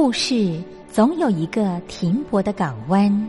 故事总有一个停泊的港湾。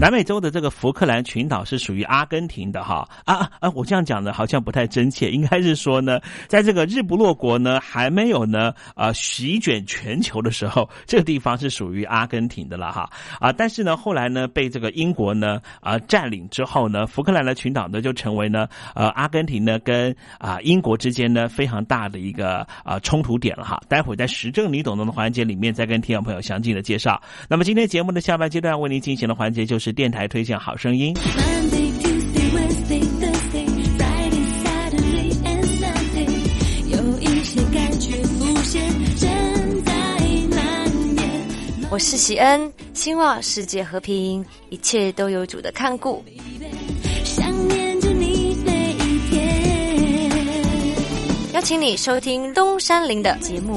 南美洲的这个福克兰群岛是属于阿根廷的哈啊啊！我这样讲的好像不太真切，应该是说呢，在这个日不落国呢还没有呢啊席卷全球的时候，这个地方是属于阿根廷的了哈啊！但是呢，后来呢被这个英国呢啊占领之后呢，福克兰的群岛呢就成为呢呃阿根廷呢跟啊英国之间呢非常大的一个啊冲突点了哈。待会在时政你懂得的环节里面再跟听众朋友详尽的介绍。那么今天节目的下半阶段为您进行的环节就是。电台推荐好声音。我是喜恩，希望世界和平，一切都有主的看顾。邀请你收听东山林的节目。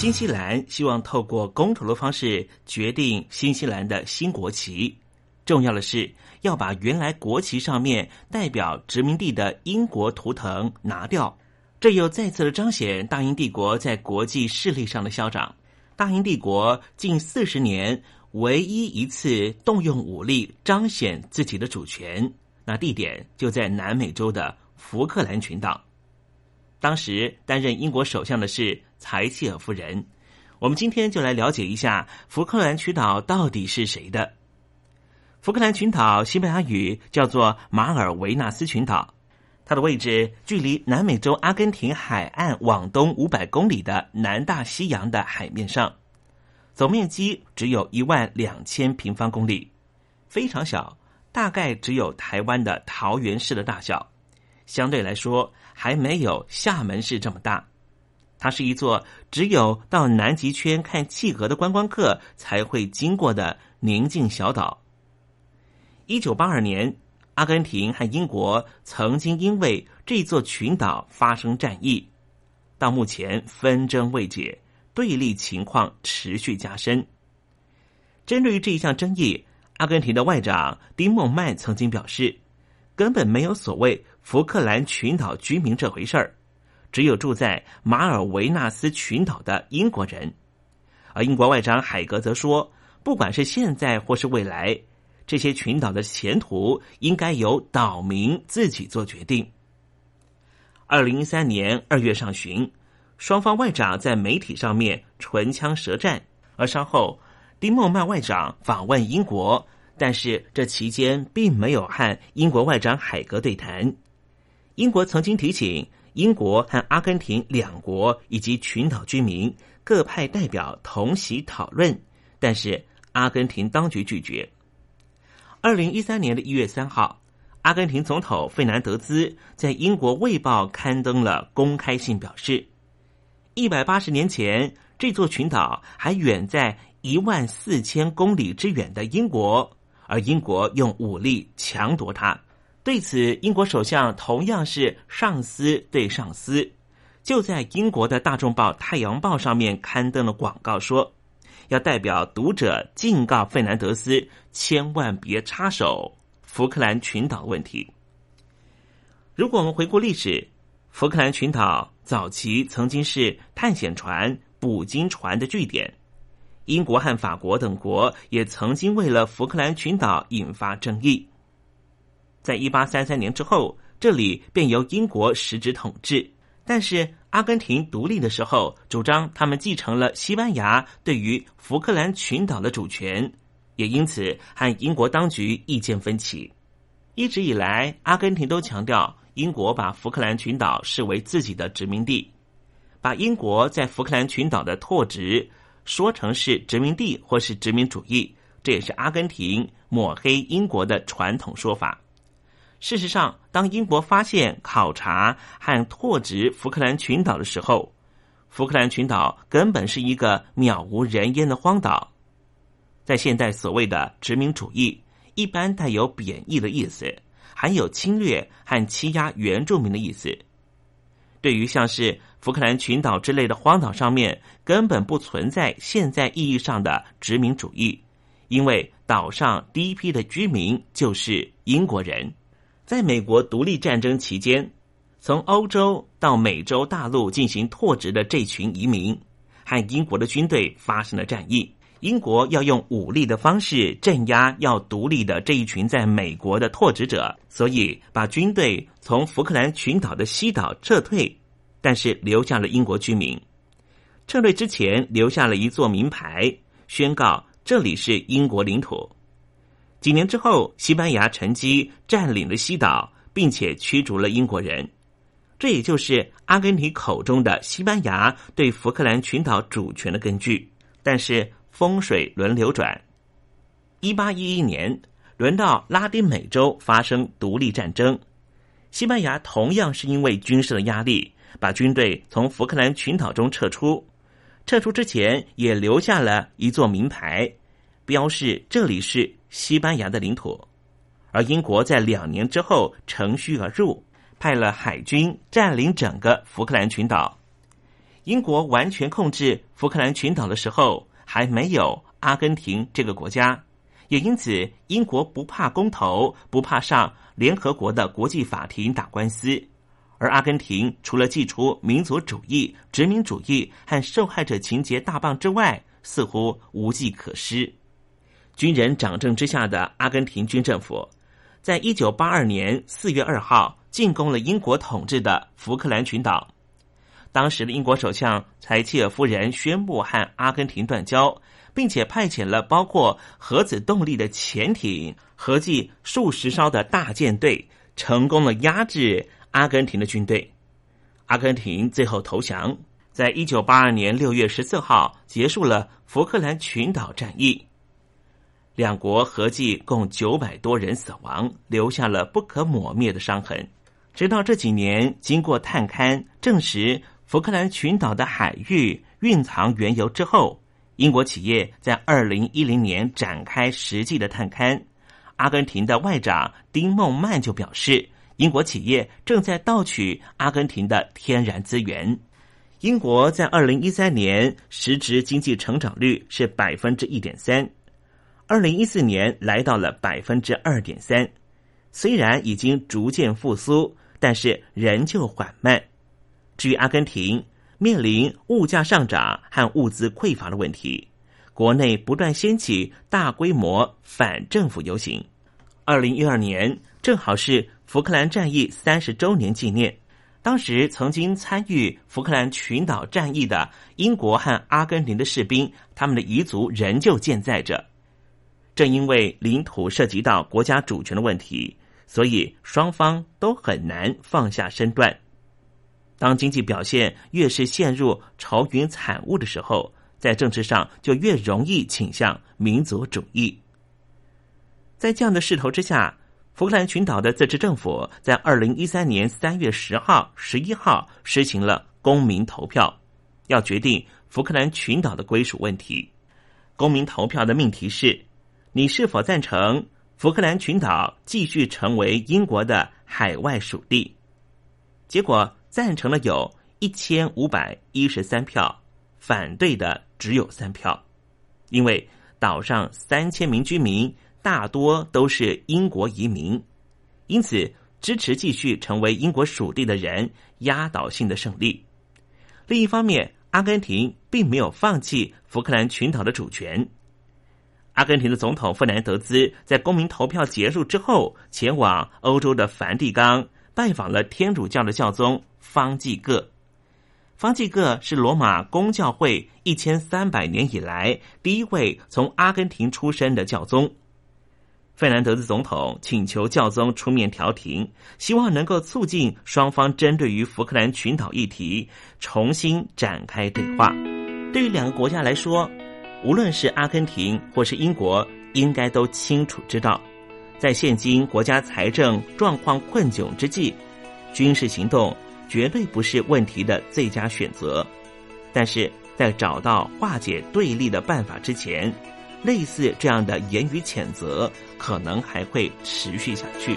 新西兰希望透过公投的方式决定新西兰的新国旗。重要的是要把原来国旗上面代表殖民地的英国图腾拿掉。这又再次的彰显大英帝国在国际势力上的嚣张。大英帝国近四十年唯一一次动用武力彰显自己的主权，那地点就在南美洲的福克兰群岛。当时担任英国首相的是柴契尔夫人。我们今天就来了解一下福克兰群岛到底是谁的。福克兰群岛西班牙语叫做马尔维纳斯群岛，它的位置距离南美洲阿根廷海岸往东五百公里的南大西洋的海面上，总面积只有一万两千平方公里，非常小，大概只有台湾的桃园市的大小，相对来说还没有厦门市这么大。它是一座只有到南极圈看企鹅的观光客才会经过的宁静小岛。一九八二年，阿根廷和英国曾经因为这座群岛发生战役，到目前纷争未解，对立情况持续加深。针对于这一项争议，阿根廷的外长丁孟曼曾经表示，根本没有所谓福克兰群岛居民这回事儿。只有住在马尔维纳斯群岛的英国人，而英国外长海格则说，不管是现在或是未来，这些群岛的前途应该由岛民自己做决定。二零一三年二月上旬，双方外长在媒体上面唇枪舌战，而稍后丁孟曼外长访问英国，但是这期间并没有和英国外长海格对谈。英国曾经提醒。英国和阿根廷两国以及群岛居民各派代表同席讨论，但是阿根廷当局拒绝。二零一三年的一月三号，阿根廷总统费南德兹在英国《卫报》刊登了公开信，表示一百八十年前这座群岛还远在一万四千公里之远的英国，而英国用武力强夺它。对此，英国首相同样是上司对上司，就在英国的大众报《太阳报》上面刊登了广告，说要代表读者警告费南德斯，千万别插手福克兰群岛问题。如果我们回顾历史，福克兰群岛早期曾经是探险船、捕鲸船的据点，英国和法国等国也曾经为了福克兰群岛引发争议。在一八三三年之后，这里便由英国实质统治。但是阿根廷独立的时候，主张他们继承了西班牙对于福克兰群岛的主权，也因此和英国当局意见分歧。一直以来，阿根廷都强调英国把福克兰群岛视为自己的殖民地，把英国在福克兰群岛的拓殖说成是殖民地或是殖民主义，这也是阿根廷抹黑英国的传统说法。事实上，当英国发现、考察和拓殖福克兰群岛的时候，福克兰群岛根本是一个渺无人烟的荒岛。在现代所谓的殖民主义，一般带有贬义的意思，含有侵略和欺压原住民的意思。对于像是福克兰群岛之类的荒岛上面，根本不存在现在意义上的殖民主义，因为岛上第一批的居民就是英国人。在美国独立战争期间，从欧洲到美洲大陆进行拓殖的这群移民，和英国的军队发生了战役。英国要用武力的方式镇压要独立的这一群在美国的拓殖者，所以把军队从福克兰群岛的西岛撤退，但是留下了英国居民。撤退之前留下了一座名牌，宣告这里是英国领土。几年之后，西班牙乘机占领了西岛，并且驱逐了英国人。这也就是阿根廷口中的西班牙对福克兰群岛主权的根据。但是风水轮流转，一八一一年轮到拉丁美洲发生独立战争，西班牙同样是因为军事的压力，把军队从福克兰群岛中撤出。撤出之前，也留下了一座名牌，标示这里是。西班牙的领土，而英国在两年之后乘虚而入，派了海军占领整个福克兰群岛。英国完全控制福克兰群岛的时候，还没有阿根廷这个国家，也因此英国不怕公投，不怕上联合国的国际法庭打官司。而阿根廷除了祭出民族主义、殖民主义和受害者情节大棒之外，似乎无计可施。军人掌政之下的阿根廷军政府，在一九八二年四月二号进攻了英国统治的福克兰群岛，当时的英国首相柴契尔夫人宣布和阿根廷断交，并且派遣了包括核子动力的潜艇、合计数十艘的大舰队，成功的压制阿根廷的军队。阿根廷最后投降，在一九八二年六月十四号结束了福克兰群岛战役。两国合计共九百多人死亡，留下了不可磨灭的伤痕。直到这几年，经过探勘证实福克兰群岛的海域蕴藏原油之后，英国企业在二零一零年展开实际的探勘。阿根廷的外长丁孟曼就表示。英国企业正在盗取阿根廷的天然资源。英国在二零一三年实质经济成长率是百分之一点三，二零一四年来到了百分之二点三。虽然已经逐渐复苏，但是仍旧缓慢。至于阿根廷，面临物价上涨和物资匮乏的问题，国内不断掀起大规模反政府游行。二零一二年正好是。福克兰战役三十周年纪念，当时曾经参与福克兰群岛战役的英国和阿根廷的士兵，他们的遗族仍旧健在着。正因为领土涉及到国家主权的问题，所以双方都很难放下身段。当经济表现越是陷入愁云惨雾的时候，在政治上就越容易倾向民族主义。在这样的势头之下。福克兰群岛的自治政府在二零一三年三月十号、十一号实行了公民投票，要决定福克兰群岛的归属问题。公民投票的命题是：你是否赞成福克兰群岛继续成为英国的海外属地？结果赞成了有一千五百一十三票，反对的只有三票，因为岛上三千名居民。大多都是英国移民，因此支持继续成为英国属地的人压倒性的胜利。另一方面，阿根廷并没有放弃福克兰群岛的主权。阿根廷的总统费南德兹在公民投票结束之后，前往欧洲的梵蒂冈拜访了天主教的教宗方济各。方济各是罗马公教会一千三百年以来第一位从阿根廷出生的教宗。费南德斯总统请求教宗出面调停，希望能够促进双方针对于福克兰群岛议题重新展开对话。对于两个国家来说，无论是阿根廷或是英国，应该都清楚知道，在现今国家财政状况困窘之际，军事行动绝对不是问题的最佳选择。但是在找到化解对立的办法之前，类似这样的言语谴责，可能还会持续下去。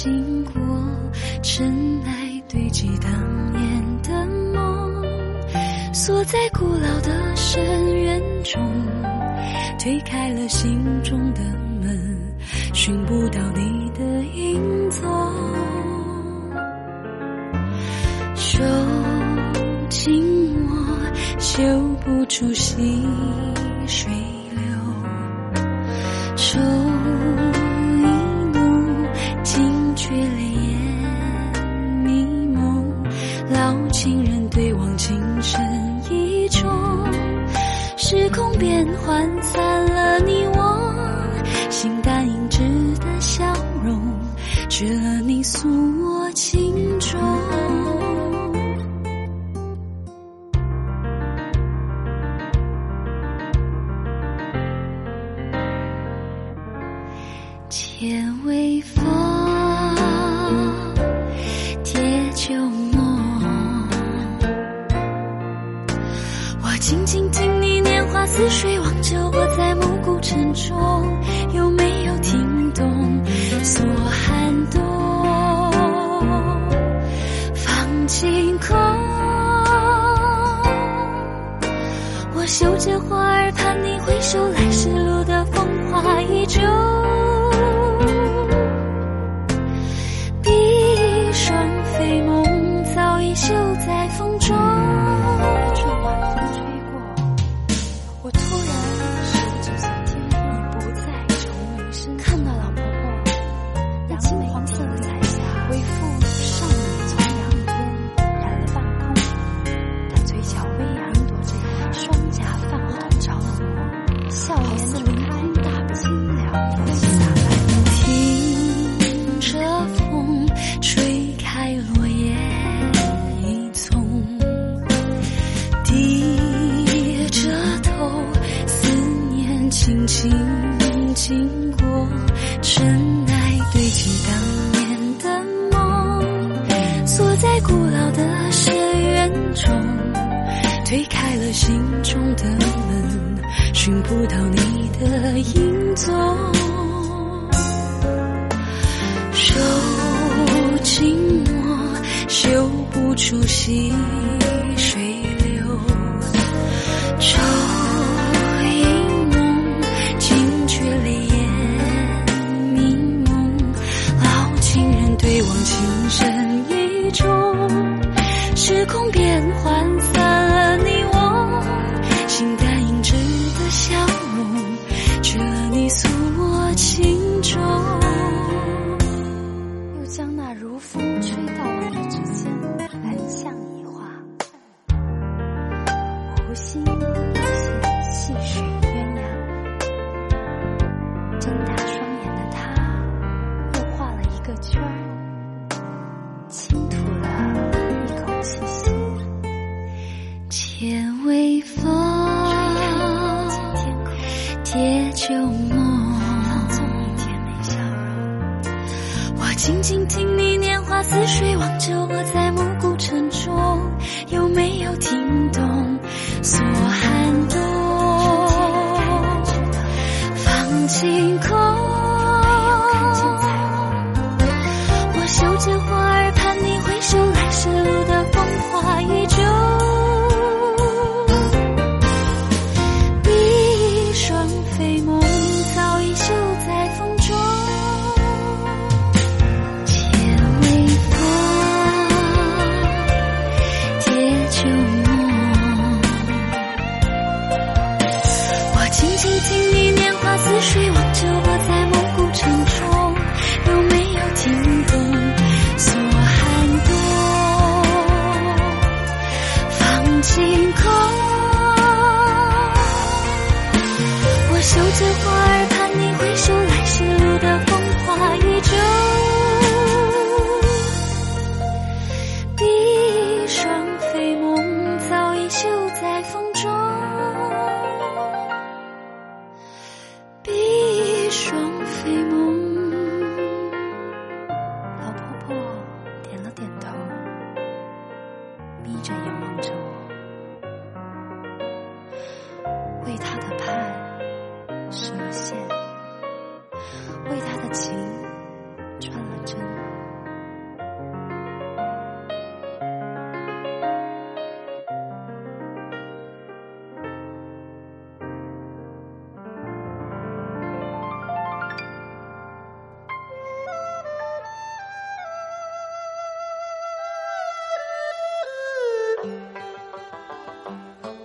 经过尘埃堆积，当年的梦锁在古老的深渊中，推开了心中的门，寻不到你的影踪。手紧握，嗅不出细水流。手。换散了你我形单影只的笑容，去了你素。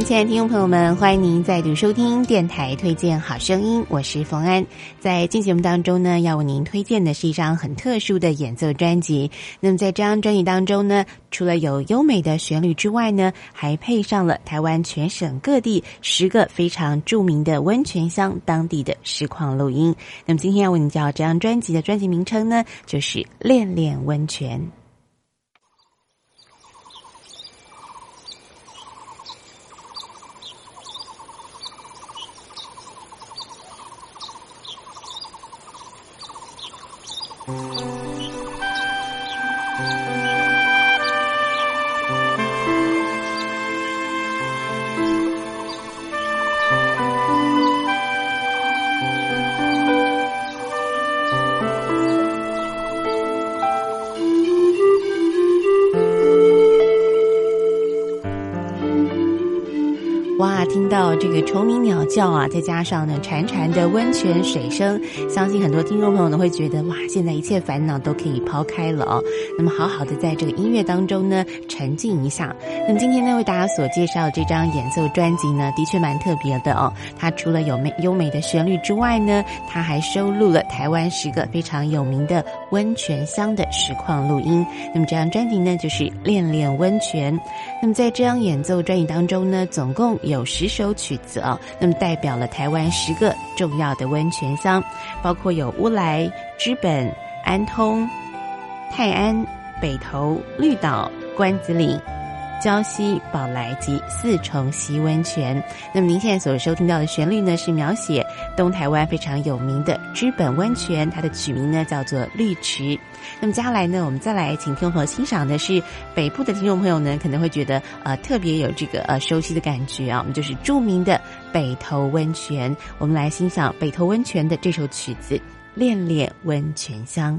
亲爱的听众朋友们，欢迎您再度收听电台推荐好声音，我是冯安。在今节目当中呢，要为您推荐的是一张很特殊的演奏专辑。那么在这张专辑当中呢，除了有优美的旋律之外呢，还配上了台湾全省各地十个非常著名的温泉乡当地的实况录音。那么今天要为您介绍这张专辑的专辑名称呢，就是《恋恋温泉》。哇，听到这个虫鸣鸟叫啊，再加上呢潺潺的温泉水声，相信很多听众朋友呢会觉得哇，现在一切烦恼都可以抛开了哦。那么好好的在这个音乐当中呢沉浸一下。那么今天呢为大家所介绍这张演奏专辑呢，的确蛮特别的哦。它除了有美优美的旋律之外呢，它还收录了台湾十个非常有名的温泉乡的实况录音。那么这张专辑呢就是《恋恋温泉》。那么在这张演奏专辑当中呢，总共有有十首曲子啊，那么代表了台湾十个重要的温泉乡，包括有乌来、知本、安通、泰安、北投、绿岛、关子岭。礁溪、宝来及四重溪温泉。那么您现在所收听到的旋律呢，是描写东台湾非常有名的知本温泉，它的曲名呢叫做绿池。那么接下来呢，我们再来请听众朋友欣赏的是北部的听众朋友呢，可能会觉得呃特别有这个呃熟悉的感觉啊，我们就是著名的北投温泉。我们来欣赏北投温泉的这首曲子《恋恋温泉乡》。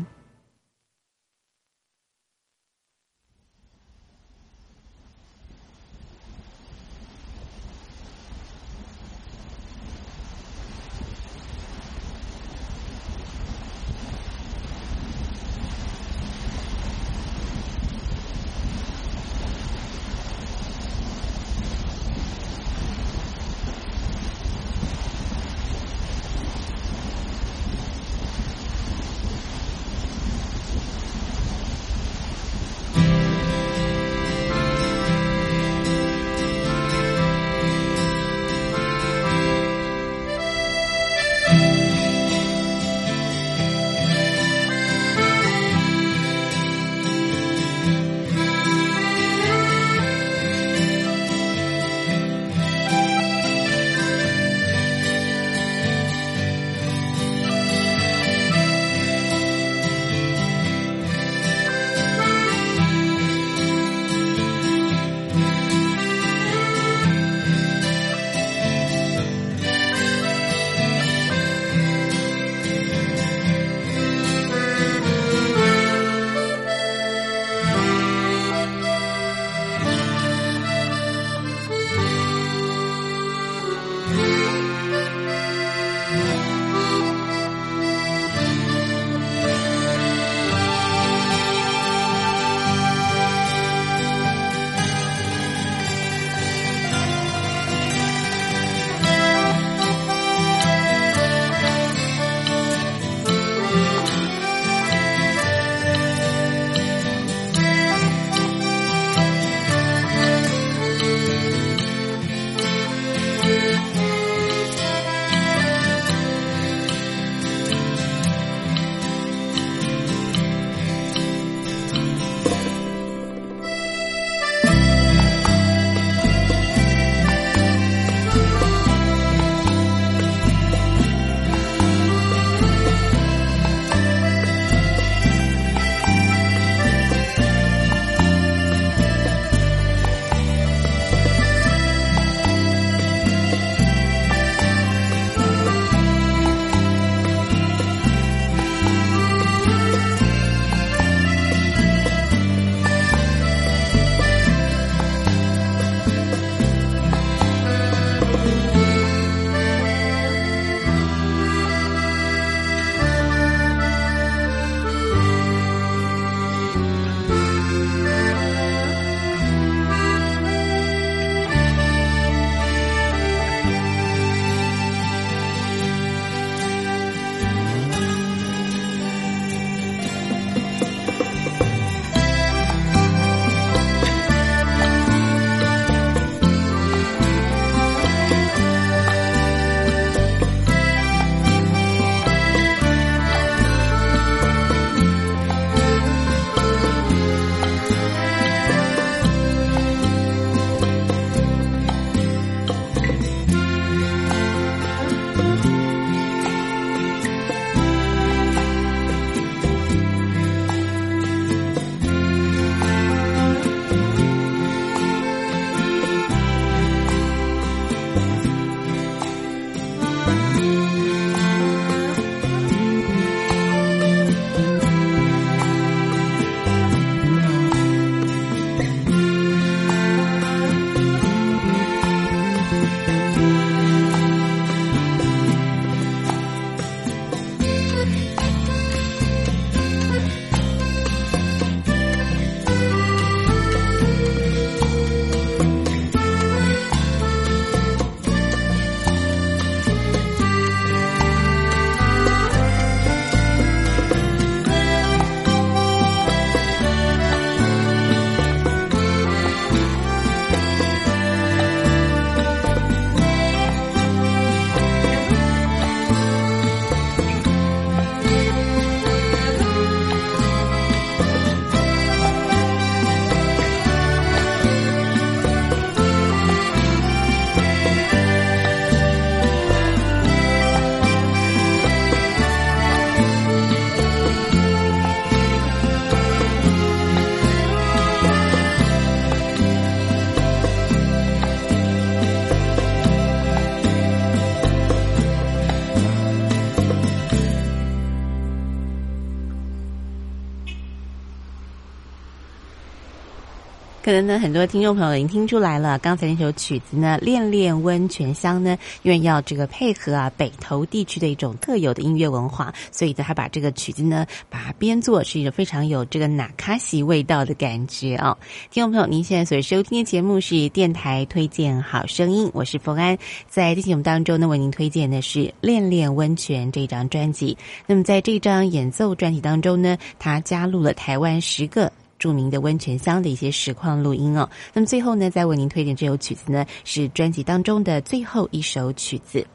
可能呢，很多听众朋友已经听出来了，刚才那首曲子呢，《恋恋温泉乡》呢，因为要这个配合啊北投地区的一种特有的音乐文化，所以呢，他把这个曲子呢，把它编作是一个非常有这个纳卡西味道的感觉啊。听众朋友，您现在所收听的节目是电台推荐好声音，我是冯安，在这节目当中呢，为您推荐的是《恋恋温泉》这张专辑。那么在这张演奏专辑当中呢，他加入了台湾十个。著名的温泉乡的一些实况录音哦，那么最后呢，再为您推荐这首曲子呢，是专辑当中的最后一首曲子。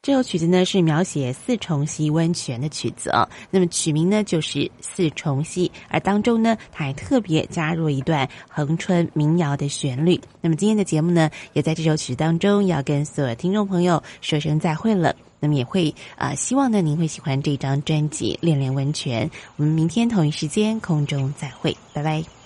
这首曲子呢是描写四重溪温泉的曲子哦，那么曲名呢就是四重溪，而当中呢，它还特别加入一段恒春民谣的旋律。那么今天的节目呢，也在这首曲子当中要跟所有听众朋友说声再会了。那么也会啊，希望呢您会喜欢这张专辑《恋恋温泉》。我们明天同一时间空中再会，拜拜。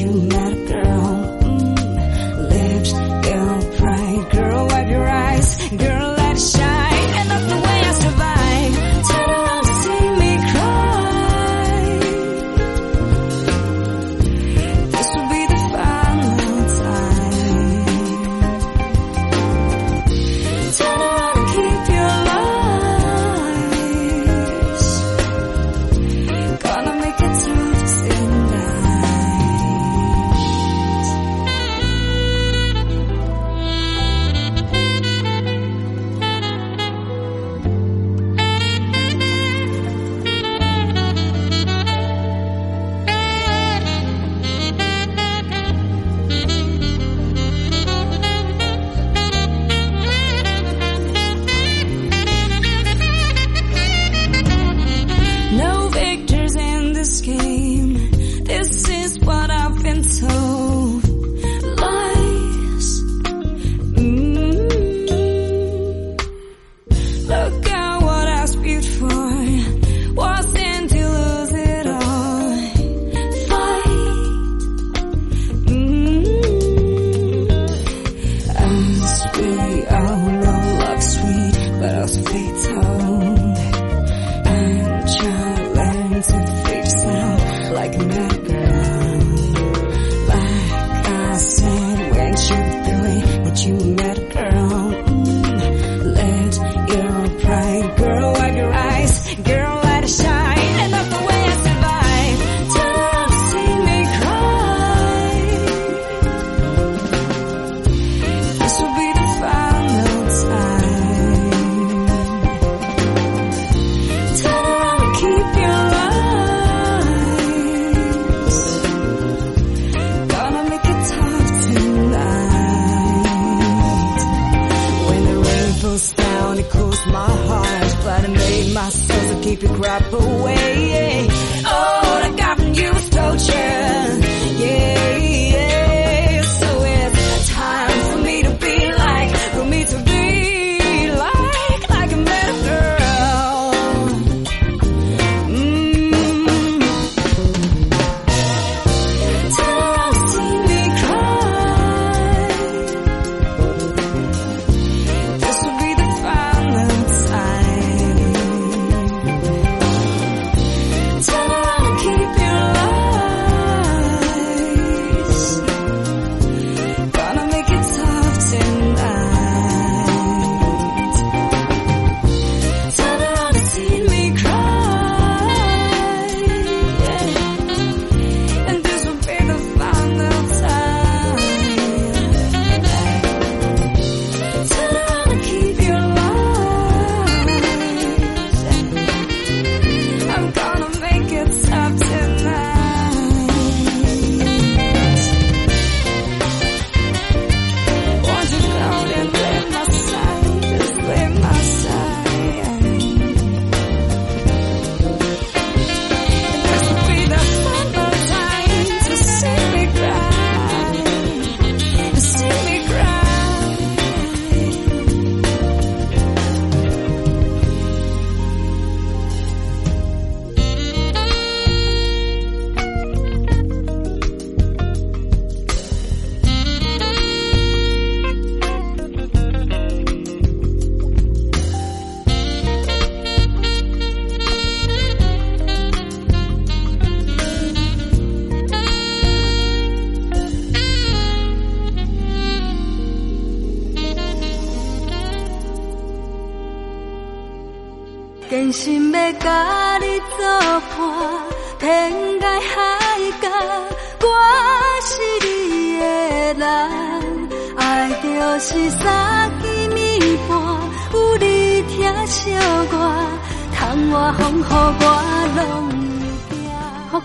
you matter.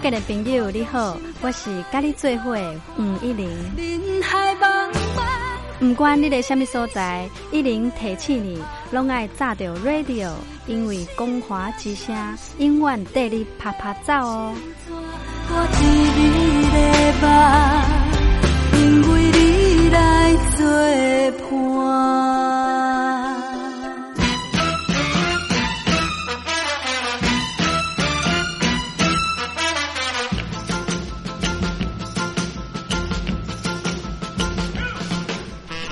建的朋友你好，我是甲你做伙的黄一玲。不管你在什么所在，一玲提醒你，拢爱炸着 radio，因为光华之声永远带你啪啪走哦。因为你来作伴。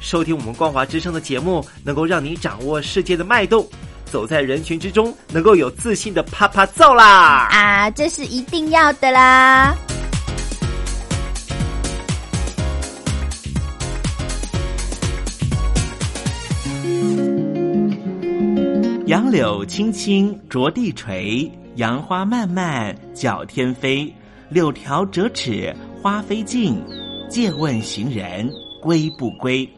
收听我们光华之声的节目，能够让你掌握世界的脉动，走在人群之中，能够有自信的啪啪揍啦！啊，这是一定要的啦！杨柳青青着地垂，杨花漫漫搅天飞。柳条折尺花飞尽，借问行人归不归？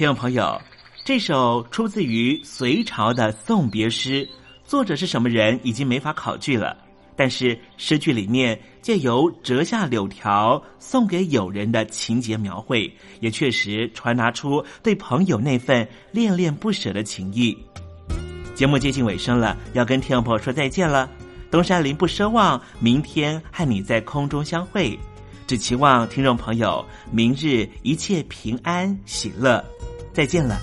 听众朋友，这首出自于隋朝的送别诗，作者是什么人已经没法考据了。但是诗句里面借由折下柳条送给友人的情节描绘，也确实传达出对朋友那份恋恋不舍的情谊。节目接近尾声了，要跟听众朋友说再见了。东山林不奢望明天和你在空中相会，只期望听众朋友明日一切平安喜乐。再见了。